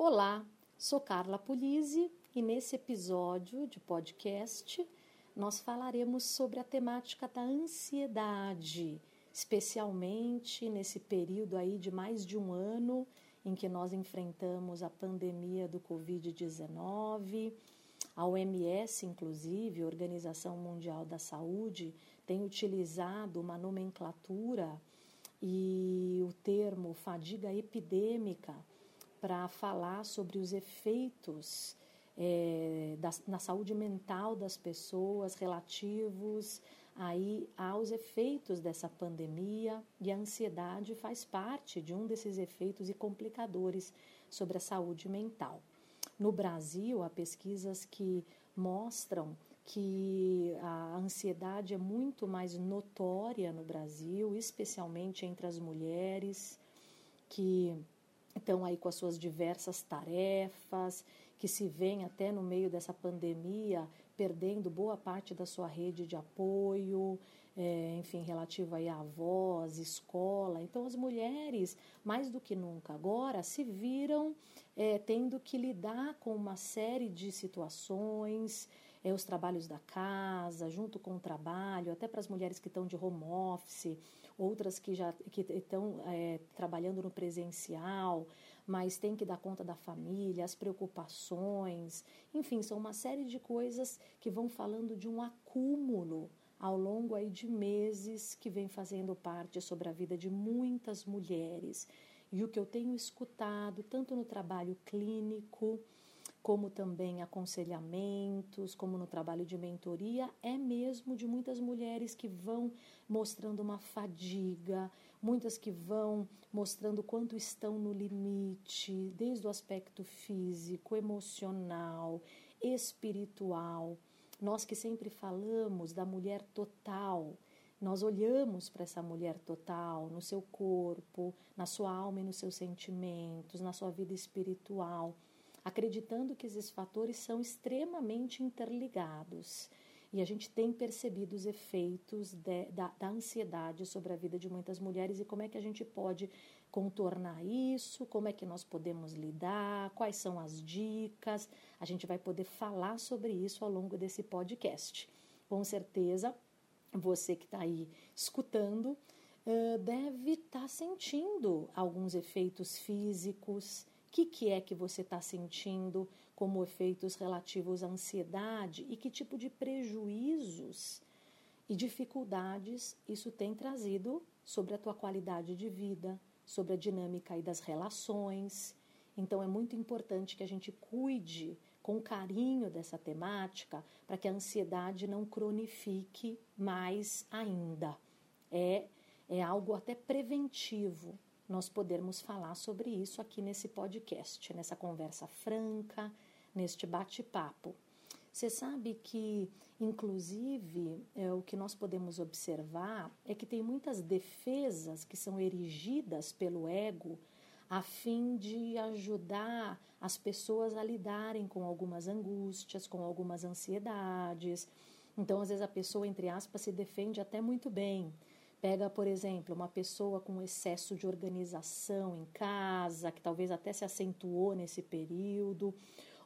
Olá, sou Carla Pulise e nesse episódio de podcast nós falaremos sobre a temática da ansiedade, especialmente nesse período aí de mais de um ano em que nós enfrentamos a pandemia do Covid-19. A OMS, inclusive, a Organização Mundial da Saúde, tem utilizado uma nomenclatura e o termo fadiga epidêmica para falar sobre os efeitos é, da, na saúde mental das pessoas relativos aí aos efeitos dessa pandemia e a ansiedade faz parte de um desses efeitos e complicadores sobre a saúde mental. No Brasil, há pesquisas que mostram que a ansiedade é muito mais notória no Brasil, especialmente entre as mulheres que estão aí com as suas diversas tarefas, que se veem até no meio dessa pandemia perdendo boa parte da sua rede de apoio, é, enfim, relativa aí à voz, escola. Então, as mulheres, mais do que nunca agora, se viram é, tendo que lidar com uma série de situações, é, os trabalhos da casa, junto com o trabalho, até para as mulheres que estão de home office, outras que já que estão é, trabalhando no presencial, mas tem que dar conta da família, as preocupações, enfim, são uma série de coisas que vão falando de um acúmulo ao longo aí de meses que vem fazendo parte sobre a vida de muitas mulheres. E o que eu tenho escutado, tanto no trabalho clínico, como também aconselhamentos, como no trabalho de mentoria, é mesmo de muitas mulheres que vão mostrando uma fadiga, muitas que vão mostrando quanto estão no limite, desde o aspecto físico, emocional, espiritual. Nós que sempre falamos da mulher total, nós olhamos para essa mulher total, no seu corpo, na sua alma e nos seus sentimentos, na sua vida espiritual acreditando que esses fatores são extremamente interligados. E a gente tem percebido os efeitos de, da, da, ansiedade sobre a vida de muitas mulheres e como é que a gente pode contornar isso, como é que nós podemos lidar, quais são as dicas. A gente vai poder falar sobre isso ao longo desse podcast. Com certeza, você que está aí escutando deve estar tá sentindo alguns efeitos físicos o que, que é que você está sentindo como efeitos relativos à ansiedade e que tipo de prejuízos e dificuldades isso tem trazido sobre a tua qualidade de vida, sobre a dinâmica das relações. Então é muito importante que a gente cuide com carinho dessa temática para que a ansiedade não cronifique mais ainda. É, é algo até preventivo nós podermos falar sobre isso aqui nesse podcast, nessa conversa franca, neste bate-papo. Você sabe que, inclusive, é, o que nós podemos observar é que tem muitas defesas que são erigidas pelo ego a fim de ajudar as pessoas a lidarem com algumas angústias, com algumas ansiedades. Então, às vezes, a pessoa, entre aspas, se defende até muito bem Pega, por exemplo, uma pessoa com excesso de organização em casa, que talvez até se acentuou nesse período,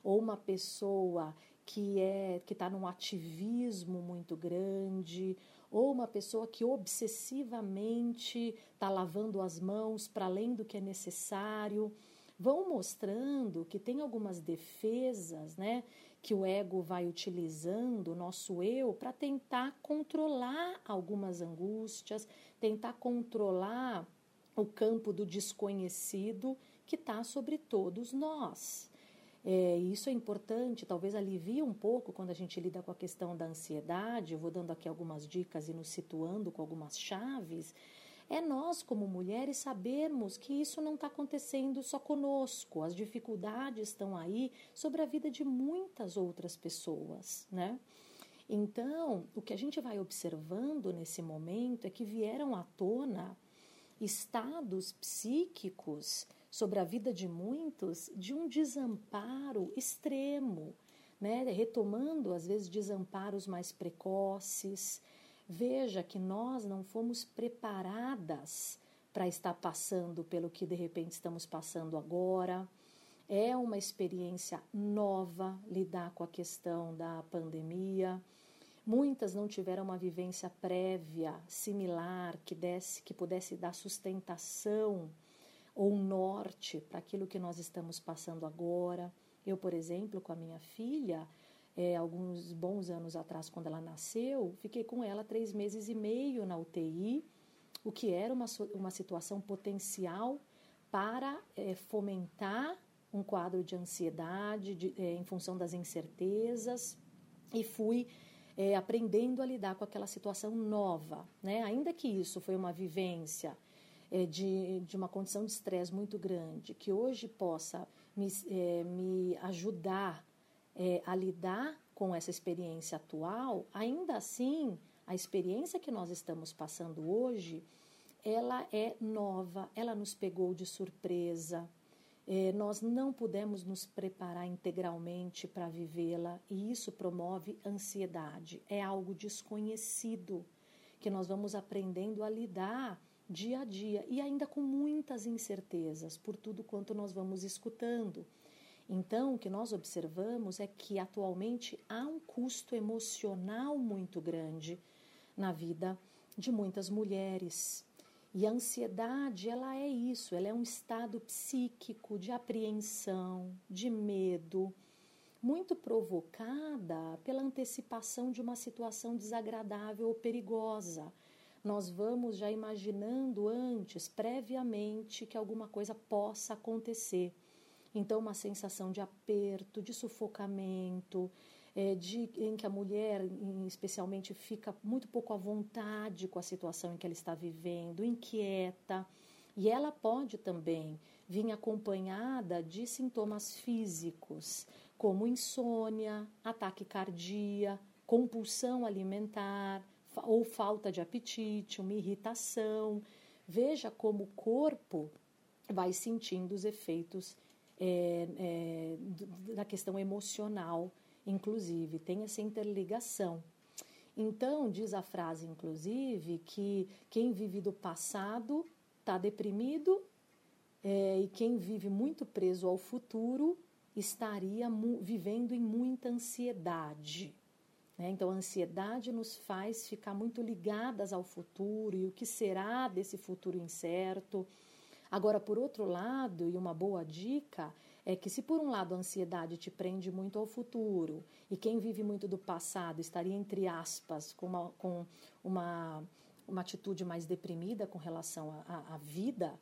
ou uma pessoa que é que está num ativismo muito grande, ou uma pessoa que obsessivamente está lavando as mãos para além do que é necessário, vão mostrando que tem algumas defesas, né, que o ego vai utilizando, o nosso eu, para tentar controlar algumas angústias, tentar controlar o campo do desconhecido que está sobre todos nós. É, isso é importante, talvez alivie um pouco quando a gente lida com a questão da ansiedade. Eu vou dando aqui algumas dicas e nos situando com algumas chaves é nós, como mulheres, sabermos que isso não está acontecendo só conosco. As dificuldades estão aí sobre a vida de muitas outras pessoas, né? Então, o que a gente vai observando nesse momento é que vieram à tona estados psíquicos sobre a vida de muitos de um desamparo extremo, né? retomando às vezes desamparos mais precoces, Veja que nós não fomos preparadas para estar passando pelo que de repente estamos passando agora. É uma experiência nova lidar com a questão da pandemia. Muitas não tiveram uma vivência prévia similar que desse, que pudesse dar sustentação ou norte para aquilo que nós estamos passando agora. Eu, por exemplo, com a minha filha, é, alguns bons anos atrás, quando ela nasceu, fiquei com ela três meses e meio na UTI, o que era uma, uma situação potencial para é, fomentar um quadro de ansiedade de, é, em função das incertezas e fui é, aprendendo a lidar com aquela situação nova, né? Ainda que isso foi uma vivência é, de, de uma condição de estresse muito grande, que hoje possa me, é, me ajudar é, a lidar com essa experiência atual, ainda assim, a experiência que nós estamos passando hoje, ela é nova, ela nos pegou de surpresa, é, nós não pudemos nos preparar integralmente para vivê-la e isso promove ansiedade. É algo desconhecido que nós vamos aprendendo a lidar dia a dia e ainda com muitas incertezas por tudo quanto nós vamos escutando. Então, o que nós observamos é que atualmente há um custo emocional muito grande na vida de muitas mulheres. E a ansiedade, ela é isso, ela é um estado psíquico de apreensão, de medo, muito provocada pela antecipação de uma situação desagradável ou perigosa. Nós vamos já imaginando antes, previamente, que alguma coisa possa acontecer. Então, uma sensação de aperto, de sufocamento, é, de, em que a mulher, especialmente, fica muito pouco à vontade com a situação em que ela está vivendo, inquieta. E ela pode também vir acompanhada de sintomas físicos, como insônia, ataque cardíaco, compulsão alimentar ou falta de apetite, uma irritação. Veja como o corpo vai sentindo os efeitos é, é, da questão emocional inclusive, tem essa interligação. Então, diz a frase, inclusive, que quem vive do passado está deprimido é, e quem vive muito preso ao futuro estaria vivendo em muita ansiedade. Né? Então, a ansiedade nos faz ficar muito ligadas ao futuro e o que será desse futuro incerto. Agora, por outro lado, e uma boa dica, é que se por um lado a ansiedade te prende muito ao futuro e quem vive muito do passado estaria entre aspas com uma, com uma, uma atitude mais deprimida com relação à vida,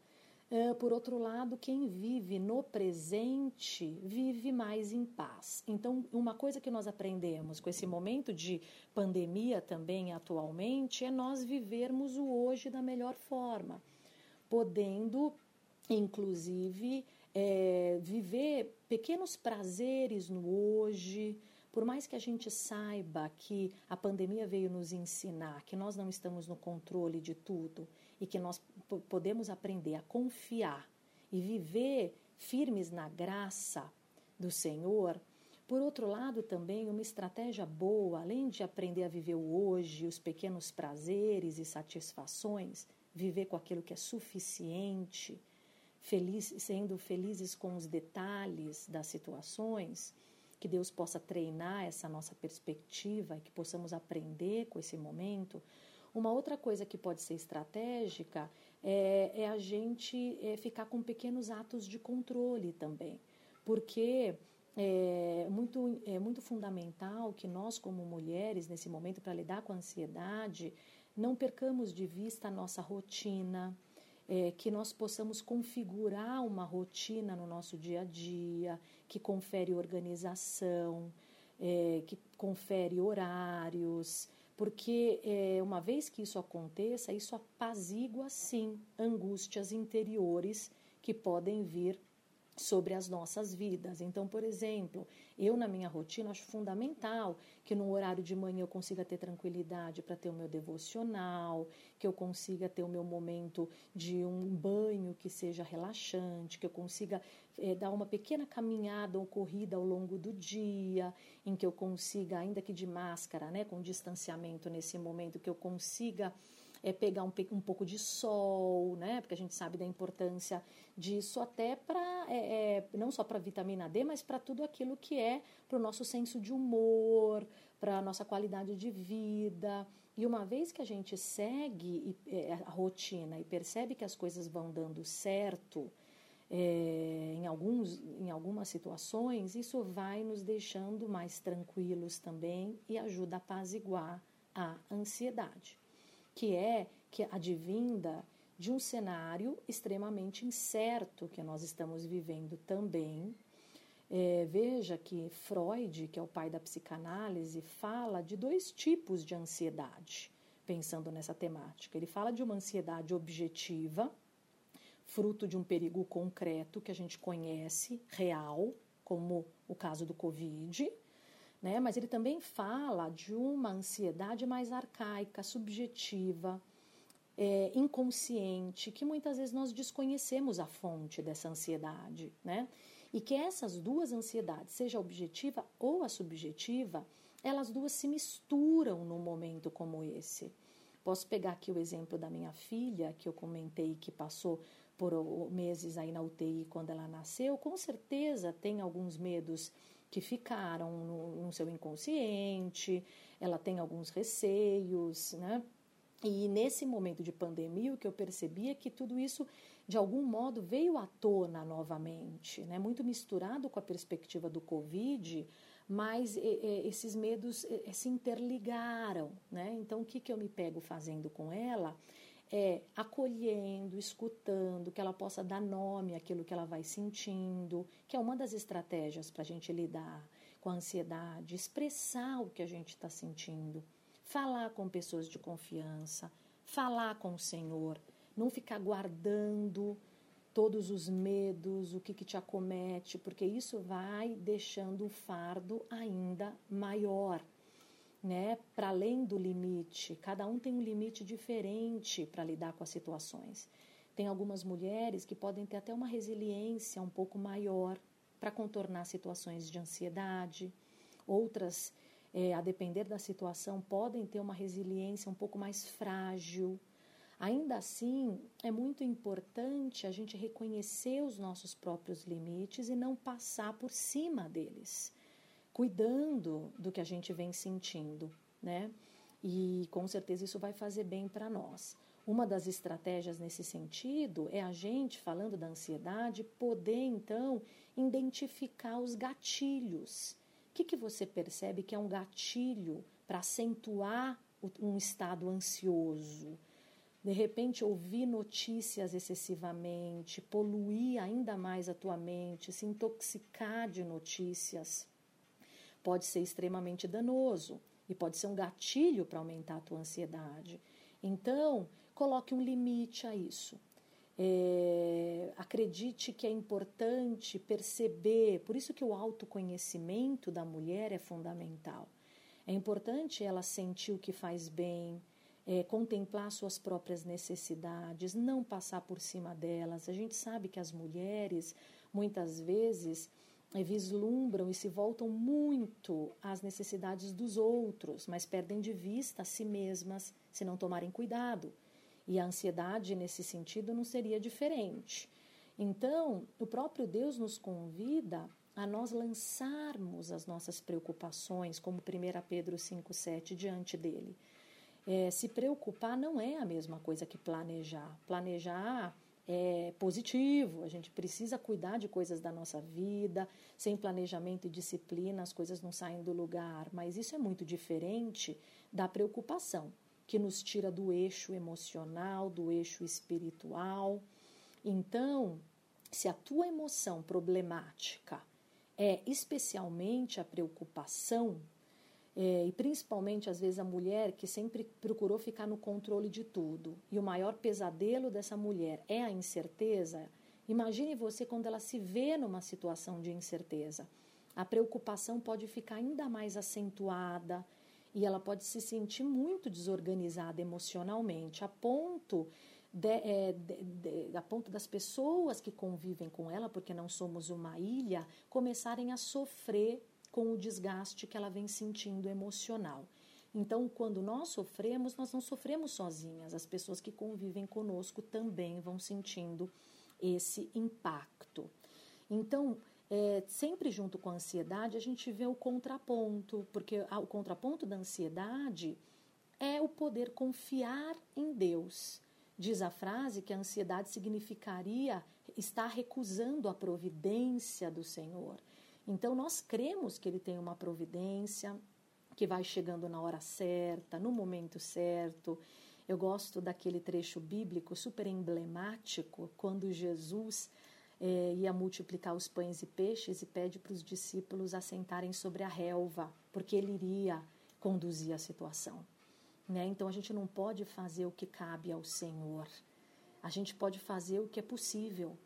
é, por outro lado, quem vive no presente vive mais em paz. Então, uma coisa que nós aprendemos com esse momento de pandemia também atualmente é nós vivermos o hoje da melhor forma, podendo, inclusive, é, viver pequenos prazeres no hoje. Por mais que a gente saiba que a pandemia veio nos ensinar que nós não estamos no controle de tudo e que nós podemos aprender a confiar e viver firmes na graça do Senhor, por outro lado, também uma estratégia boa, além de aprender a viver o hoje, os pequenos prazeres e satisfações, viver com aquilo que é suficiente, feliz, sendo felizes com os detalhes das situações, que Deus possa treinar essa nossa perspectiva e que possamos aprender com esse momento. Uma outra coisa que pode ser estratégica é, é a gente é, ficar com pequenos atos de controle também, porque é muito, é muito fundamental que nós, como mulheres, nesse momento, para lidar com a ansiedade, não percamos de vista a nossa rotina, é, que nós possamos configurar uma rotina no nosso dia a dia, que confere organização, é, que confere horários, porque é, uma vez que isso aconteça, isso apazigua sim angústias interiores que podem vir sobre as nossas vidas. Então, por exemplo, eu na minha rotina acho fundamental que no horário de manhã eu consiga ter tranquilidade para ter o meu devocional, que eu consiga ter o meu momento de um banho que seja relaxante, que eu consiga é, dar uma pequena caminhada ou corrida ao longo do dia, em que eu consiga, ainda que de máscara, né, com distanciamento nesse momento, que eu consiga é pegar um, um pouco de sol, né? Porque a gente sabe da importância disso até para é, é, não só para vitamina D, mas para tudo aquilo que é para o nosso senso de humor, para a nossa qualidade de vida. E uma vez que a gente segue é, a rotina e percebe que as coisas vão dando certo, é, em, alguns, em algumas situações, isso vai nos deixando mais tranquilos também e ajuda a apaziguar a ansiedade, que é que advinda de um cenário extremamente incerto que nós estamos vivendo também. É, veja que Freud, que é o pai da psicanálise, fala de dois tipos de ansiedade, pensando nessa temática. Ele fala de uma ansiedade objetiva, fruto de um perigo concreto que a gente conhece, real, como o caso do Covid, né? mas ele também fala de uma ansiedade mais arcaica, subjetiva, é, inconsciente, que muitas vezes nós desconhecemos a fonte dessa ansiedade, né? E que essas duas ansiedades, seja a objetiva ou a subjetiva, elas duas se misturam num momento como esse. Posso pegar aqui o exemplo da minha filha, que eu comentei que passou por meses aí na UTI quando ela nasceu, com certeza tem alguns medos que ficaram no, no seu inconsciente, ela tem alguns receios, né? E nesse momento de pandemia, o que eu percebi é que tudo isso, de algum modo, veio à tona novamente, né? muito misturado com a perspectiva do Covid, mas esses medos se interligaram. Né? Então, o que, que eu me pego fazendo com ela? É acolhendo, escutando, que ela possa dar nome àquilo que ela vai sentindo, que é uma das estratégias para a gente lidar com a ansiedade, expressar o que a gente está sentindo, falar com pessoas de confiança, falar com o Senhor, não ficar guardando todos os medos, o que, que te acomete, porque isso vai deixando o fardo ainda maior né, para além do limite. Cada um tem um limite diferente para lidar com as situações. Tem algumas mulheres que podem ter até uma resiliência um pouco maior para contornar situações de ansiedade. Outras, é, a depender da situação, podem ter uma resiliência um pouco mais frágil. Ainda assim, é muito importante a gente reconhecer os nossos próprios limites e não passar por cima deles cuidando do que a gente vem sentindo, né? E com certeza isso vai fazer bem para nós. Uma das estratégias nesse sentido é a gente, falando da ansiedade, poder então identificar os gatilhos. O que, que você percebe que é um gatilho para acentuar um estado ansioso? De repente, ouvir notícias excessivamente, poluir ainda mais a tua mente, se intoxicar de notícias pode ser extremamente danoso e pode ser um gatilho para aumentar a tua ansiedade. Então, coloque um limite a isso. É, acredite que é importante perceber, por isso que o autoconhecimento da mulher é fundamental. É importante ela sentir o que faz bem, é, contemplar suas próprias necessidades, não passar por cima delas. A gente sabe que as mulheres, muitas vezes, vislumbram e se voltam muito às necessidades dos outros, mas perdem de vista a si mesmas se não tomarem cuidado. E a ansiedade, nesse sentido, não seria diferente. Então, o próprio Deus nos convida a nós lançarmos as nossas preocupações, como 1 Pedro 5,7, diante dele. É, se preocupar não é a mesma coisa que planejar. Planejar é, positivo, a gente precisa cuidar de coisas da nossa vida, sem planejamento e disciplina as coisas não saem do lugar, mas isso é muito diferente da preocupação, que nos tira do eixo emocional, do eixo espiritual. Então, se a tua emoção problemática é especialmente a preocupação, é, e principalmente, às vezes, a mulher que sempre procurou ficar no controle de tudo. E o maior pesadelo dessa mulher é a incerteza. Imagine você quando ela se vê numa situação de incerteza. A preocupação pode ficar ainda mais acentuada e ela pode se sentir muito desorganizada emocionalmente, a ponto de, é, de, de, a ponto das pessoas que convivem com ela, porque não somos uma ilha, começarem a sofrer com o desgaste que ela vem sentindo emocional. Então, quando nós sofremos, nós não sofremos sozinhas. As pessoas que convivem conosco também vão sentindo esse impacto. Então, é, sempre junto com a ansiedade, a gente vê o contraponto, porque o contraponto da ansiedade é o poder confiar em Deus. Diz a frase que a ansiedade significaria estar recusando a providência do Senhor. Então, nós cremos que Ele tem uma providência, que vai chegando na hora certa, no momento certo. Eu gosto daquele trecho bíblico super emblemático, quando Jesus é, ia multiplicar os pães e peixes e pede para os discípulos assentarem sobre a relva, porque ele iria conduzir a situação. Né? Então a gente não pode fazer o que cabe ao Senhor, a gente pode fazer o que é possível.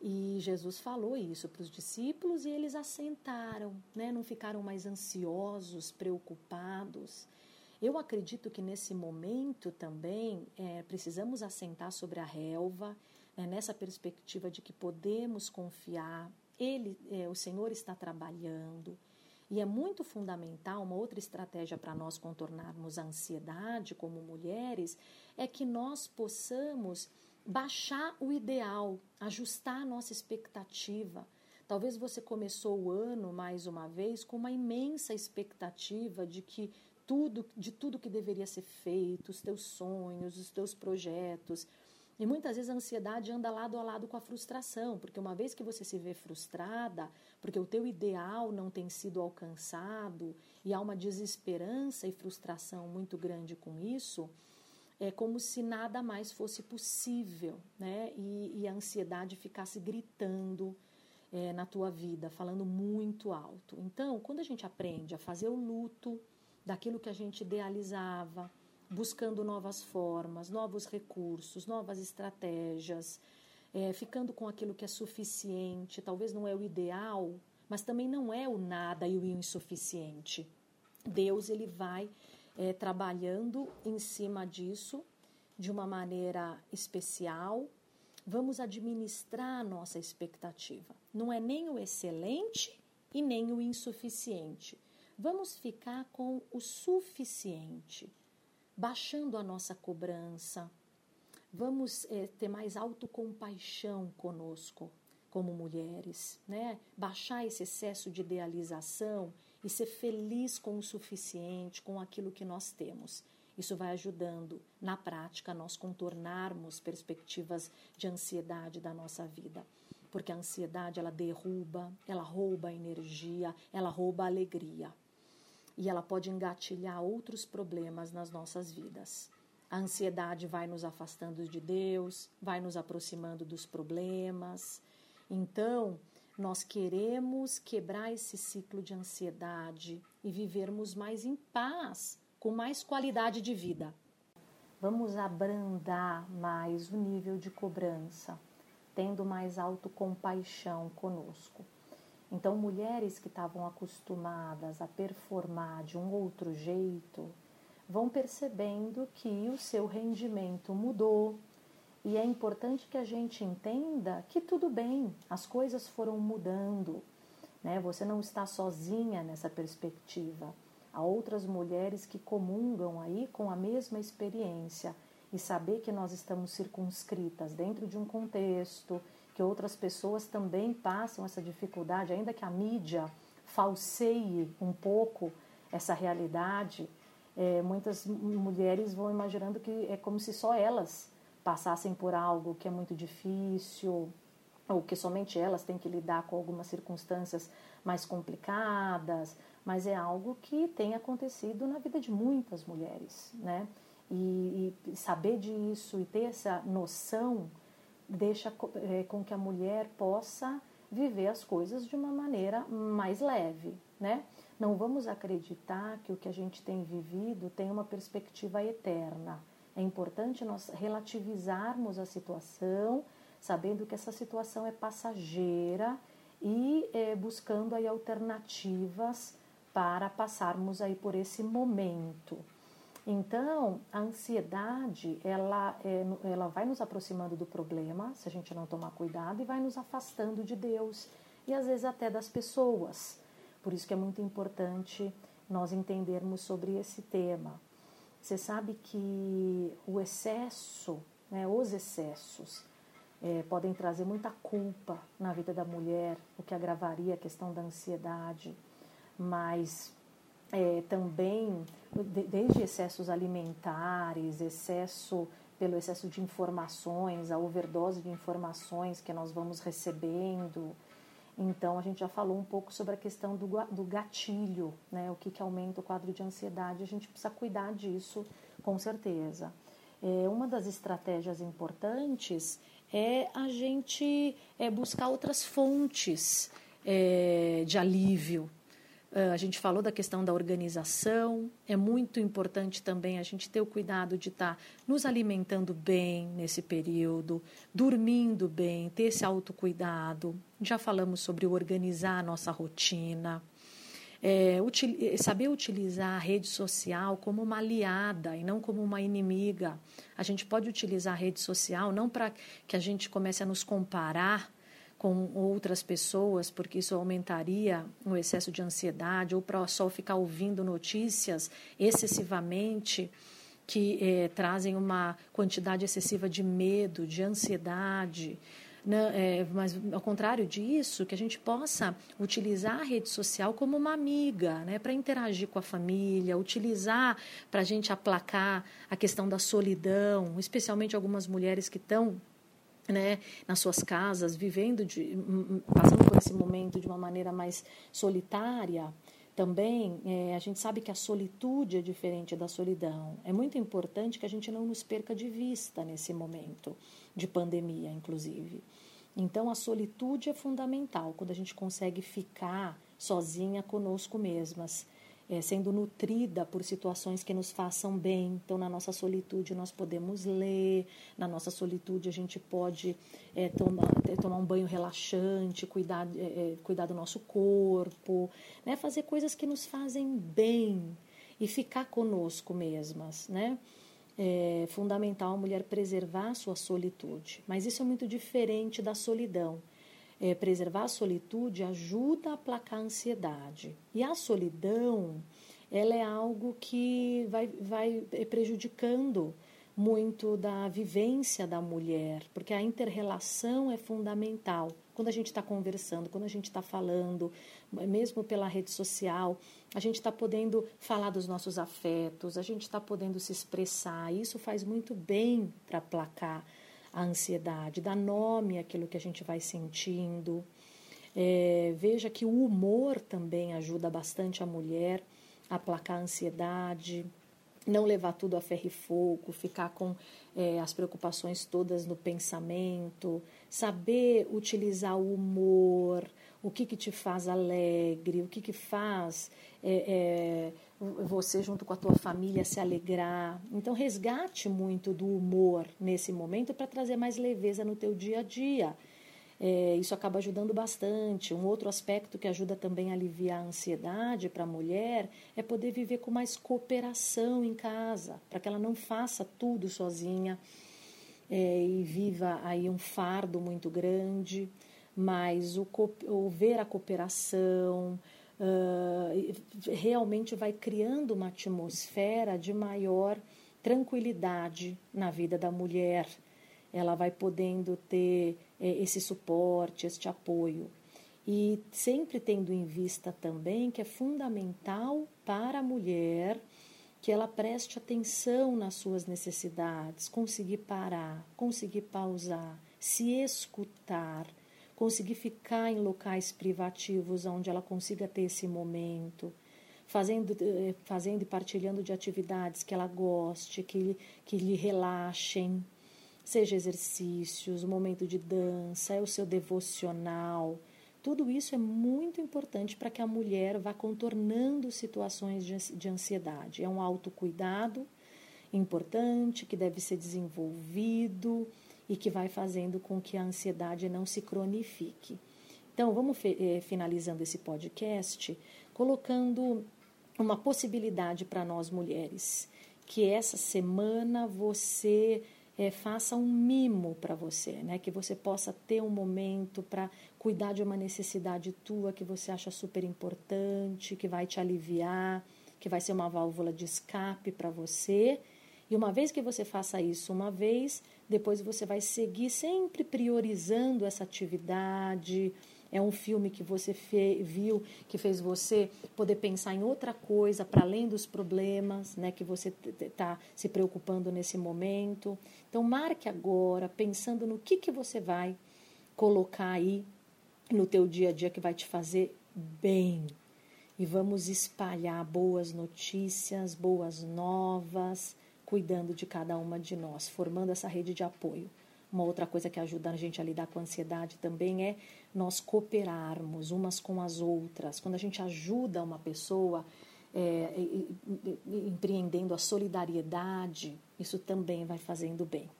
E Jesus falou isso para os discípulos e eles assentaram, né? não ficaram mais ansiosos, preocupados. Eu acredito que nesse momento também é, precisamos assentar sobre a relva é, nessa perspectiva de que podemos confiar, ele, é, o Senhor está trabalhando. E é muito fundamental, uma outra estratégia para nós contornarmos a ansiedade como mulheres, é que nós possamos baixar o ideal, ajustar a nossa expectativa. Talvez você começou o ano mais uma vez com uma imensa expectativa de que tudo, de tudo que deveria ser feito, os teus sonhos, os teus projetos, e muitas vezes a ansiedade anda lado a lado com a frustração, porque uma vez que você se vê frustrada, porque o teu ideal não tem sido alcançado e há uma desesperança e frustração muito grande com isso, é como se nada mais fosse possível, né? E, e a ansiedade ficasse gritando é, na tua vida, falando muito alto. Então, quando a gente aprende a fazer o luto daquilo que a gente idealizava, buscando novas formas, novos recursos, novas estratégias, é, ficando com aquilo que é suficiente, talvez não é o ideal, mas também não é o nada e o insuficiente. Deus ele vai é, trabalhando em cima disso de uma maneira especial. Vamos administrar a nossa expectativa. Não é nem o excelente e nem o insuficiente. Vamos ficar com o suficiente baixando a nossa cobrança. Vamos é, ter mais autocompaixão conosco, como mulheres, né? Baixar esse excesso de idealização e ser feliz com o suficiente, com aquilo que nós temos. Isso vai ajudando, na prática, nós contornarmos perspectivas de ansiedade da nossa vida. Porque a ansiedade, ela derruba, ela rouba a energia, ela rouba a alegria e ela pode engatilhar outros problemas nas nossas vidas. A ansiedade vai nos afastando de Deus, vai nos aproximando dos problemas. Então, nós queremos quebrar esse ciclo de ansiedade e vivermos mais em paz, com mais qualidade de vida. Vamos abrandar mais o nível de cobrança, tendo mais autocompaixão conosco. Então, mulheres que estavam acostumadas a performar de um outro jeito vão percebendo que o seu rendimento mudou. E é importante que a gente entenda que tudo bem, as coisas foram mudando. Né? Você não está sozinha nessa perspectiva. Há outras mulheres que comungam aí com a mesma experiência e saber que nós estamos circunscritas dentro de um contexto que outras pessoas também passam essa dificuldade, ainda que a mídia falseie um pouco essa realidade, é, muitas mulheres vão imaginando que é como se só elas passassem por algo que é muito difícil, ou que somente elas têm que lidar com algumas circunstâncias mais complicadas, mas é algo que tem acontecido na vida de muitas mulheres, né? E, e saber disso e ter essa noção deixa é, com que a mulher possa viver as coisas de uma maneira mais leve, né? Não vamos acreditar que o que a gente tem vivido tem uma perspectiva eterna. É importante nós relativizarmos a situação, sabendo que essa situação é passageira e é, buscando aí alternativas para passarmos aí por esse momento. Então, a ansiedade, ela, é, ela vai nos aproximando do problema, se a gente não tomar cuidado, e vai nos afastando de Deus e às vezes até das pessoas. Por isso que é muito importante nós entendermos sobre esse tema. Você sabe que o excesso, né, os excessos, é, podem trazer muita culpa na vida da mulher, o que agravaria a questão da ansiedade, mas é, também desde excessos alimentares, excesso pelo excesso de informações, a overdose de informações que nós vamos recebendo. Então, a gente já falou um pouco sobre a questão do, do gatilho, né? o que, que aumenta o quadro de ansiedade. A gente precisa cuidar disso, com certeza. É, uma das estratégias importantes é a gente é, buscar outras fontes é, de alívio a gente falou da questão da organização. É muito importante também a gente ter o cuidado de estar tá nos alimentando bem nesse período, dormindo bem, ter esse autocuidado. Já falamos sobre organizar a nossa rotina. É, util, saber utilizar a rede social como uma aliada e não como uma inimiga. A gente pode utilizar a rede social não para que a gente comece a nos comparar com outras pessoas, porque isso aumentaria o excesso de ansiedade, ou para só ficar ouvindo notícias excessivamente que eh, trazem uma quantidade excessiva de medo, de ansiedade. Né? É, mas, ao contrário disso, que a gente possa utilizar a rede social como uma amiga, né? para interagir com a família, utilizar para a gente aplacar a questão da solidão, especialmente algumas mulheres que estão né, nas suas casas, vivendo, de, passando por esse momento de uma maneira mais solitária, também é, a gente sabe que a solitude é diferente da solidão. É muito importante que a gente não nos perca de vista nesse momento de pandemia, inclusive. Então, a solitude é fundamental quando a gente consegue ficar sozinha conosco mesmas é, sendo nutrida por situações que nos façam bem. Então, na nossa solitude, nós podemos ler, na nossa solitude, a gente pode é, tomar, é, tomar um banho relaxante, cuidar, é, é, cuidar do nosso corpo, né? fazer coisas que nos fazem bem e ficar conosco mesmas, né? É fundamental a mulher preservar a sua solitude, mas isso é muito diferente da solidão é, preservar a solitude ajuda a aplacar a ansiedade. E a solidão, ela é algo que vai, vai prejudicando muito da vivência da mulher, porque a interrelação é fundamental. Quando a gente está conversando, quando a gente está falando, mesmo pela rede social, a gente está podendo falar dos nossos afetos, a gente está podendo se expressar. Isso faz muito bem para aplacar a ansiedade, dá nome àquilo que a gente vai sentindo. É, veja que o humor também ajuda bastante a mulher a aplacar a ansiedade, não levar tudo a ferro e fogo, ficar com é, as preocupações todas no pensamento, saber utilizar o humor, o que, que te faz alegre, o que, que faz é, é, você junto com a tua família se alegrar. Então resgate muito do humor nesse momento para trazer mais leveza no teu dia a dia. É, isso acaba ajudando bastante. Um outro aspecto que ajuda também a aliviar a ansiedade para a mulher é poder viver com mais cooperação em casa, para que ela não faça tudo sozinha é, e viva aí um fardo muito grande. Mas o, o ver a cooperação, uh, realmente vai criando uma atmosfera de maior tranquilidade na vida da mulher. Ela vai podendo ter é, esse suporte, este apoio. E sempre tendo em vista também que é fundamental para a mulher que ela preste atenção nas suas necessidades, conseguir parar, conseguir pausar, se escutar, conseguir ficar em locais privativos onde ela consiga ter esse momento, fazendo, eh, fazendo e partilhando de atividades que ela goste, que, que lhe relaxem, seja exercícios, momento de dança, é o seu devocional. Tudo isso é muito importante para que a mulher vá contornando situações de ansiedade. É um autocuidado importante que deve ser desenvolvido e que vai fazendo com que a ansiedade não se cronifique. Então, vamos eh, finalizando esse podcast colocando uma possibilidade para nós mulheres, que essa semana você é, faça um mimo para você, né? Que você possa ter um momento para cuidar de uma necessidade tua que você acha super importante, que vai te aliviar que vai ser uma válvula de escape para você. E uma vez que você faça isso uma vez, depois você vai seguir sempre priorizando essa atividade. É um filme que você viu que fez você poder pensar em outra coisa para além dos problemas, né, que você está se preocupando nesse momento. Então marque agora, pensando no que que você vai colocar aí no teu dia a dia que vai te fazer bem. E vamos espalhar boas notícias, boas novas, cuidando de cada uma de nós, formando essa rede de apoio. Uma outra coisa que ajuda a gente a lidar com a ansiedade também é nós cooperarmos umas com as outras. Quando a gente ajuda uma pessoa é, empreendendo a solidariedade, isso também vai fazendo bem.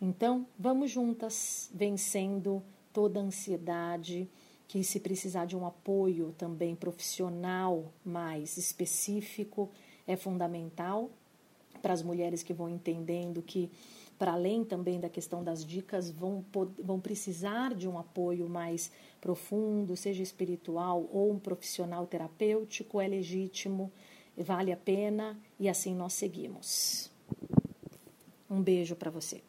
Então, vamos juntas vencendo toda a ansiedade, que se precisar de um apoio também profissional mais específico, é fundamental para as mulheres que vão entendendo que, para além também da questão das dicas, vão, vão precisar de um apoio mais profundo, seja espiritual ou um profissional terapêutico, é legítimo, vale a pena e assim nós seguimos. Um beijo para você.